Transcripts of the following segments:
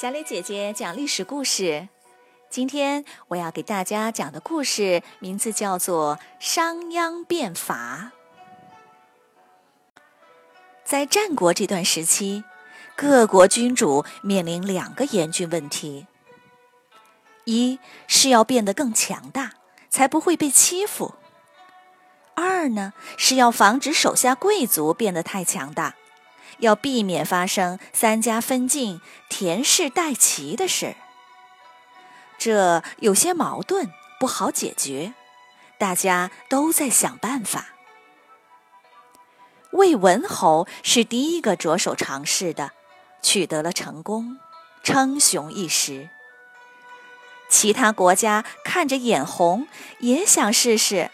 小磊姐姐讲历史故事。今天我要给大家讲的故事名字叫做《商鞅变法》。在战国这段时期，各国君主面临两个严峻问题：一是要变得更强大，才不会被欺负；二呢是要防止手下贵族变得太强大。要避免发生三家分晋、田氏代齐的事儿，这有些矛盾，不好解决，大家都在想办法。魏文侯是第一个着手尝试的，取得了成功，称雄一时。其他国家看着眼红，也想试试。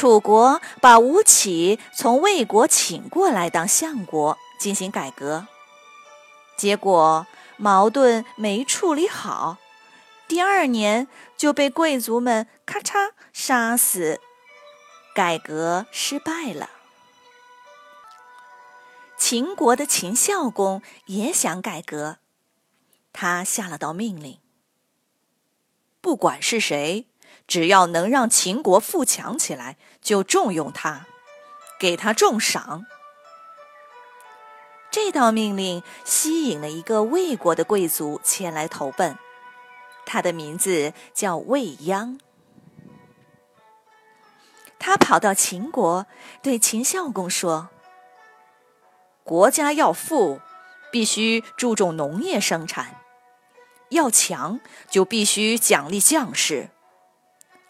楚国把吴起从魏国请过来当相国，进行改革，结果矛盾没处理好，第二年就被贵族们咔嚓杀死，改革失败了。秦国的秦孝公也想改革，他下了道命令：不管是谁。只要能让秦国富强起来，就重用他，给他重赏。这道命令吸引了一个魏国的贵族前来投奔，他的名字叫魏鞅。他跑到秦国，对秦孝公说：“国家要富，必须注重农业生产；要强，就必须奖励将士。”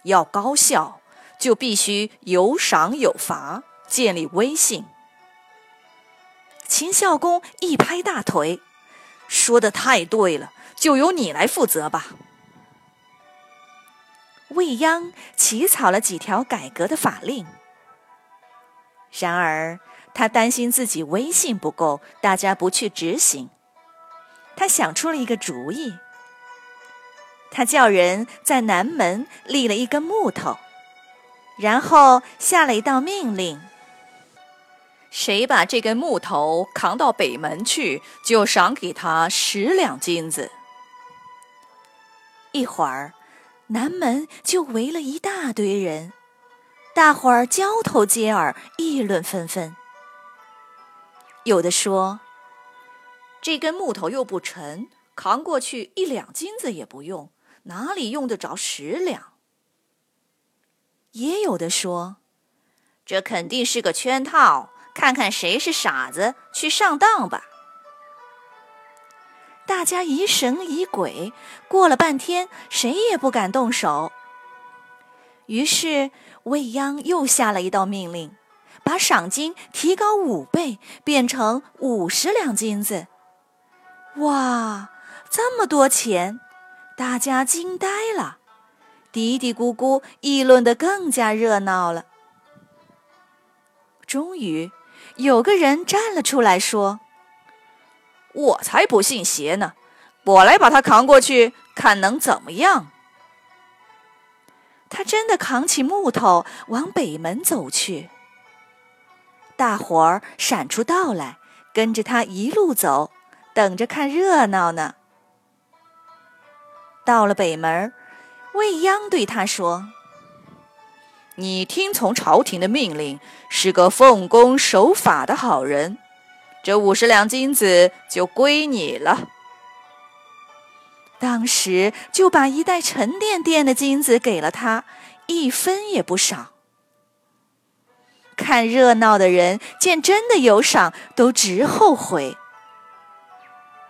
要高效，就必须有赏有罚，建立威信。秦孝公一拍大腿，说的太对了，就由你来负责吧。未央起草了几条改革的法令，然而他担心自己威信不够，大家不去执行。他想出了一个主意。他叫人在南门立了一根木头，然后下了一道命令：谁把这根木头扛到北门去，就赏给他十两金子。一会儿，南门就围了一大堆人，大伙儿交头接耳，议论纷纷。有的说：“这根木头又不沉，扛过去一两金子也不用。”哪里用得着十两？也有的说，这肯定是个圈套，看看谁是傻子，去上当吧。大家疑神疑鬼，过了半天，谁也不敢动手。于是未央又下了一道命令，把赏金提高五倍，变成五十两金子。哇，这么多钱！大家惊呆了，嘀嘀咕咕议论得更加热闹了。终于，有个人站了出来，说：“我才不信邪呢！我来把他扛过去，看能怎么样。”他真的扛起木头往北门走去。大伙儿闪出道来，跟着他一路走，等着看热闹呢。到了北门，未央对他说：“你听从朝廷的命令，是个奉公守法的好人，这五十两金子就归你了。”当时就把一袋沉甸甸的金子给了他，一分也不少。看热闹的人见真的有赏，都直后悔。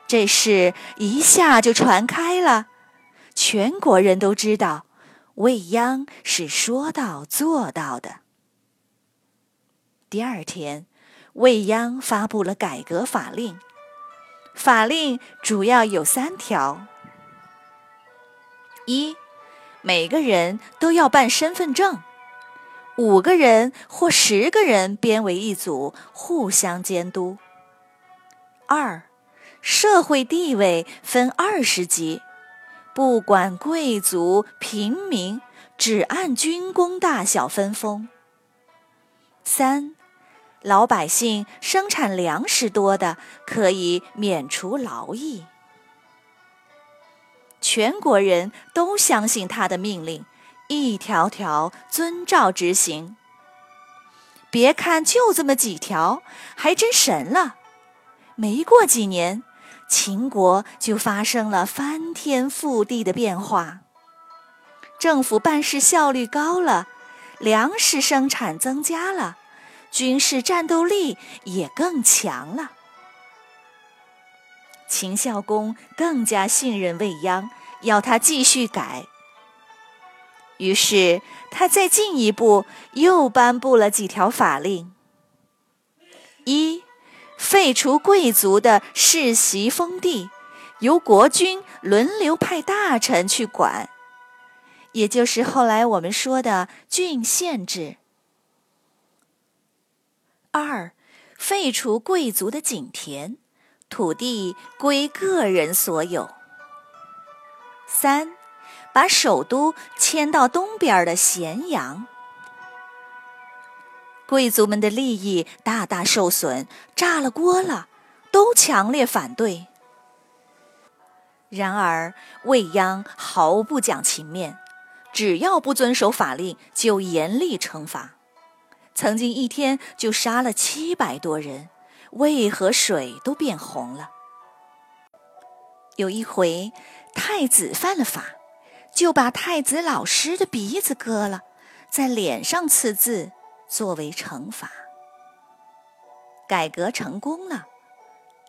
这事一下就传开了。全国人都知道，未央是说到做到的。第二天，未央发布了改革法令，法令主要有三条：一，每个人都要办身份证，五个人或十个人编为一组，互相监督；二，社会地位分二十级。不管贵族平民，只按军功大小分封。三，老百姓生产粮食多的可以免除劳役。全国人都相信他的命令，一条条遵照执行。别看就这么几条，还真神了。没过几年，秦国就发生了翻天覆地的变化。政府办事效率高了，粮食生产增加了，军事战斗力也更强了。秦孝公更加信任未央，要他继续改。于是他再进一步，又颁布了几条法令：一、废除贵族的世袭封地，由国君轮流派大臣去管，也就是后来我们说的郡县制；二、废除贵族的井田，土地归个人所有；三。把首都迁到东边的咸阳，贵族们的利益大大受损，炸了锅了，都强烈反对。然而未央毫不讲情面，只要不遵守法令，就严厉惩罚。曾经一天就杀了七百多人，渭和水都变红了。有一回，太子犯了法。就把太子老师的鼻子割了，在脸上刺字作为惩罚。改革成功了，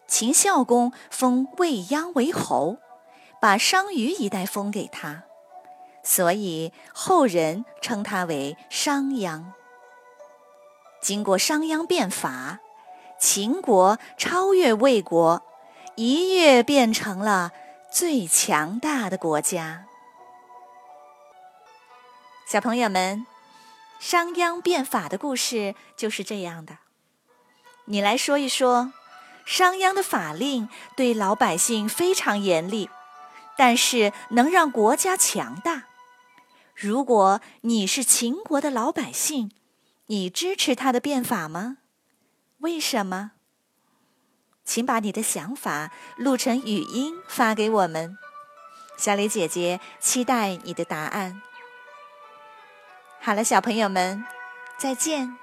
秦孝公封未央为侯，把商于一带封给他，所以后人称他为商鞅。经过商鞅变法，秦国超越魏国，一跃变成了最强大的国家。小朋友们，商鞅变法的故事就是这样的。你来说一说，商鞅的法令对老百姓非常严厉，但是能让国家强大。如果你是秦国的老百姓，你支持他的变法吗？为什么？请把你的想法录成语音发给我们，小李姐姐期待你的答案。好了，小朋友们，再见。